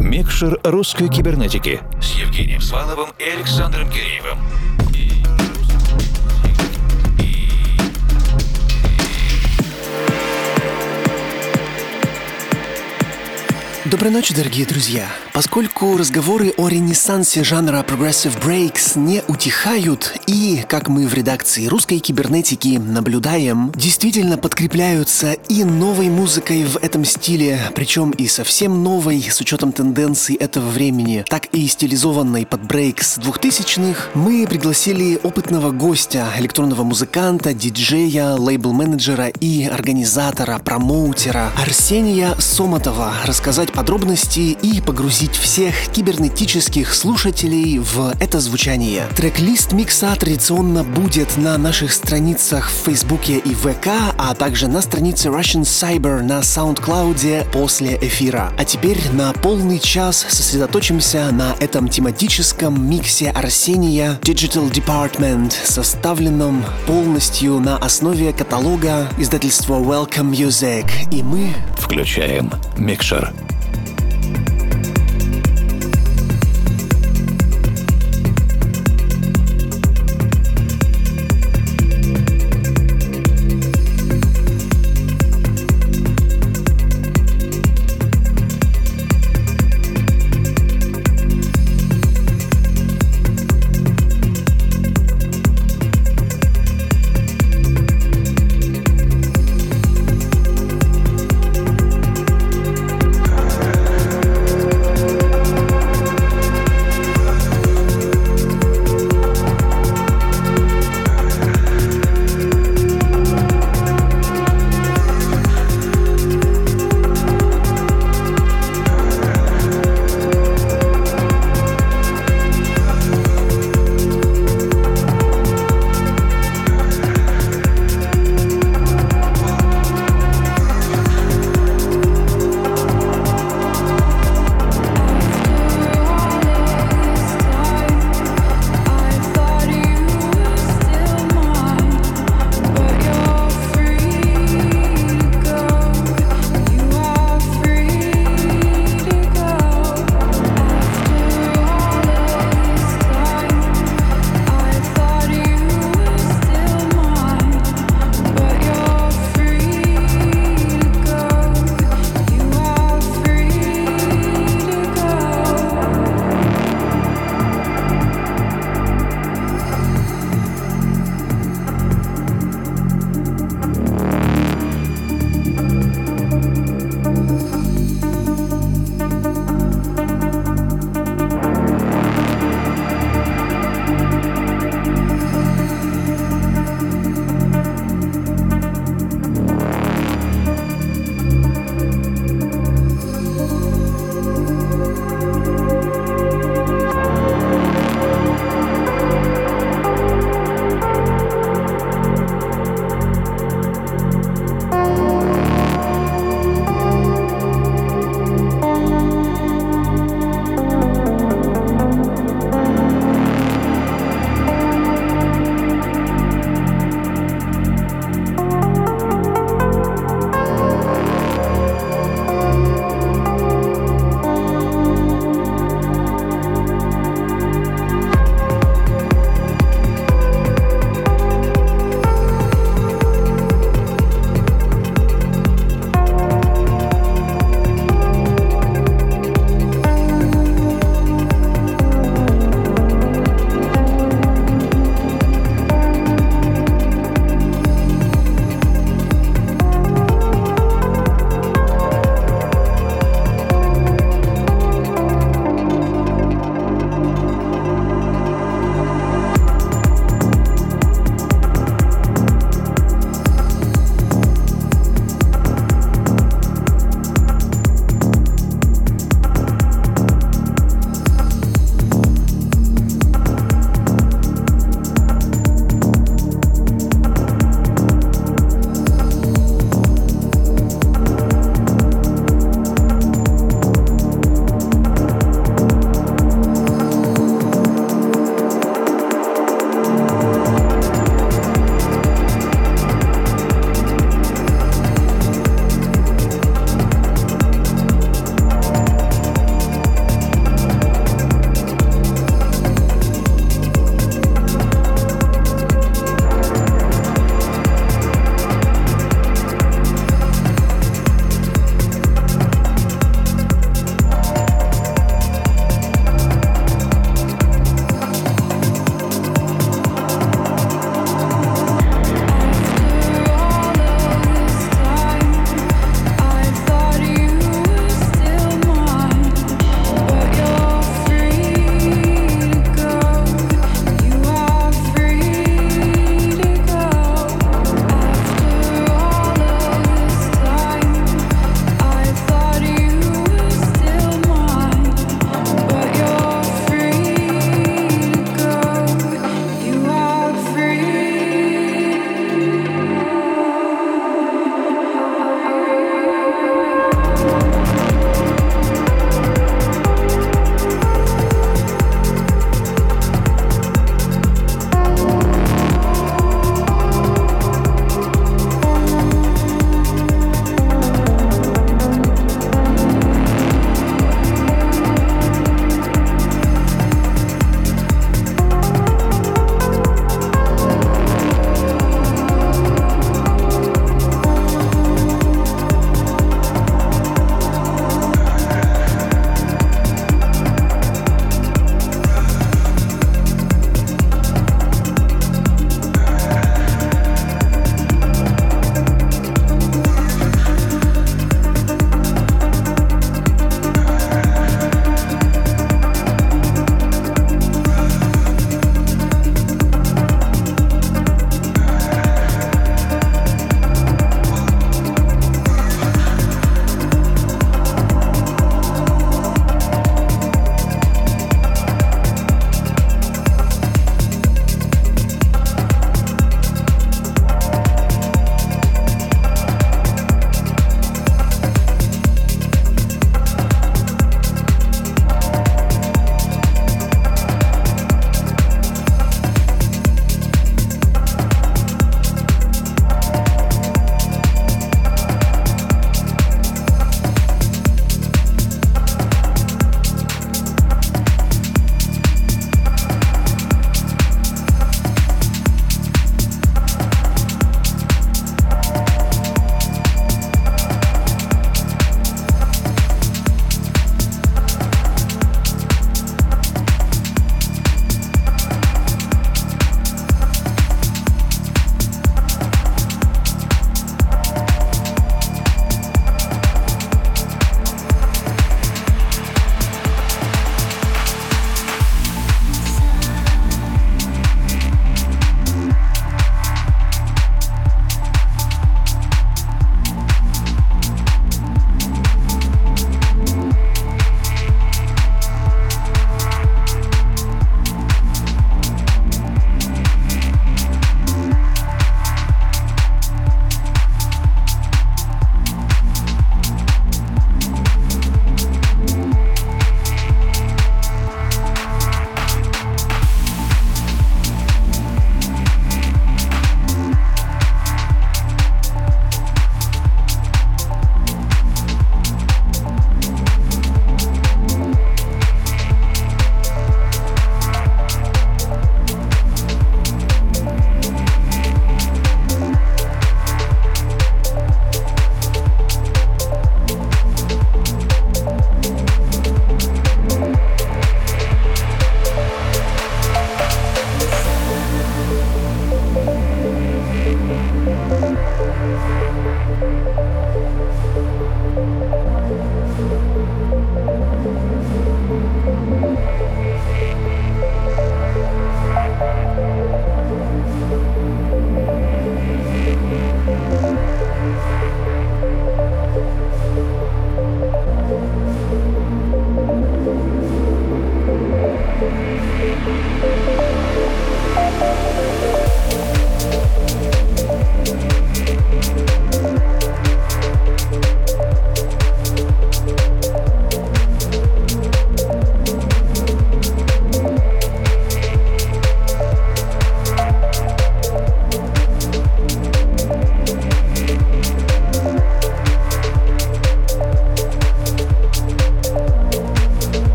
Микшер русской кибернетики с Евгением Сваловым и Александром Киреевым. Доброй ночи, дорогие друзья! Поскольку разговоры о ренессансе жанра Progressive Breaks не утихают и, как мы в редакции русской кибернетики наблюдаем, действительно подкрепляются и новой музыкой в этом стиле, причем и совсем новой, с учетом тенденций этого времени, так и стилизованной под брейкс 2000-х, мы пригласили опытного гостя, электронного музыканта, диджея, лейбл-менеджера и организатора, промоутера Арсения Соматова рассказать подробности и погрузить всех кибернетических слушателей в это звучание. Трек-лист микса традиционно будет на наших страницах в Фейсбуке и ВК, а также на странице Russian Cyber на SoundCloud после эфира. А теперь на полный час сосредоточимся на этом тематическом миксе Арсения Digital Department, составленном полностью на основе каталога издательства Welcome Music. И мы включаем микшер.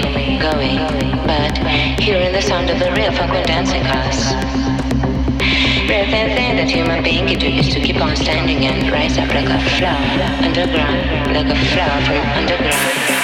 Going, but hearing the sound of the real when dancing us. Rare thing that human being can do is to keep on standing and rise up like a flower underground, like a flower from underground.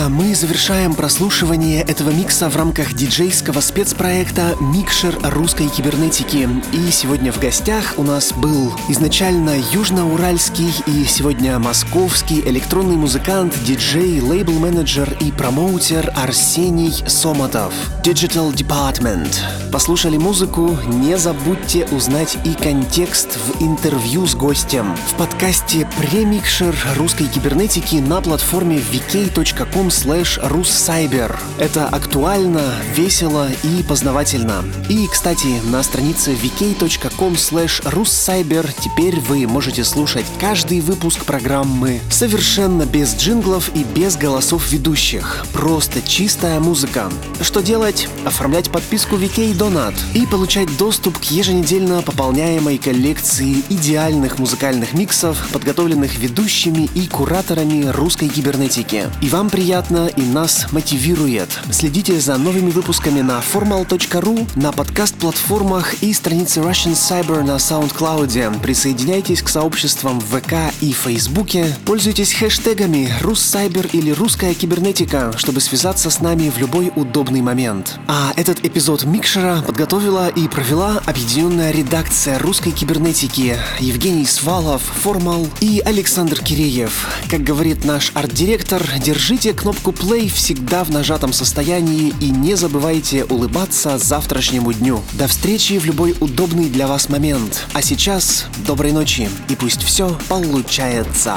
Друзья, мы завершаем прослушивание этого микса в рамках диджейского спецпроекта «Микшер русской кибернетики». И сегодня в гостях у нас был изначально южноуральский и сегодня московский электронный музыкант, диджей, лейбл-менеджер и промоутер Арсений Соматов. Digital Department. Послушали музыку? Не забудьте узнать и контекст в интервью с гостем. В подкасте «Премикшер русской кибернетики» на платформе vk.com slash russcyber. Это актуально, весело и познавательно. И, кстати, на странице vk.com slash russcyber теперь вы можете слушать каждый выпуск программы совершенно без джинглов и без голосов ведущих. Просто чистая музыка. Что делать? Оформлять подписку VK Donat и получать доступ к еженедельно пополняемой коллекции идеальных музыкальных миксов, подготовленных ведущими и кураторами русской кибернетики. И вам приятно, и нас мотивирует. Следите за новыми выпусками на formal.ru, на подкаст-платформах и странице Russian Cyber на SoundCloud. Присоединяйтесь к сообществам в ВК и Фейсбуке. Пользуйтесь хэштегами «Руссайбер» или «Русская кибернетика», чтобы связаться с нами в любой удобный момент. А этот эпизод Микшера подготовила и провела объединенная редакция русской кибернетики Евгений Свалов, Формал и Александр Киреев. Как говорит наш арт-директор, держите кнопку play всегда в нажатом состоянии и не забывайте улыбаться завтрашнему дню. До встречи в любой удобный для вас момент. А сейчас доброй ночи и пусть все получается.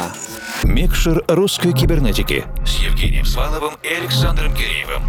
Микшер русской кибернетики с Евгением Сваловым и Александром Киреевым.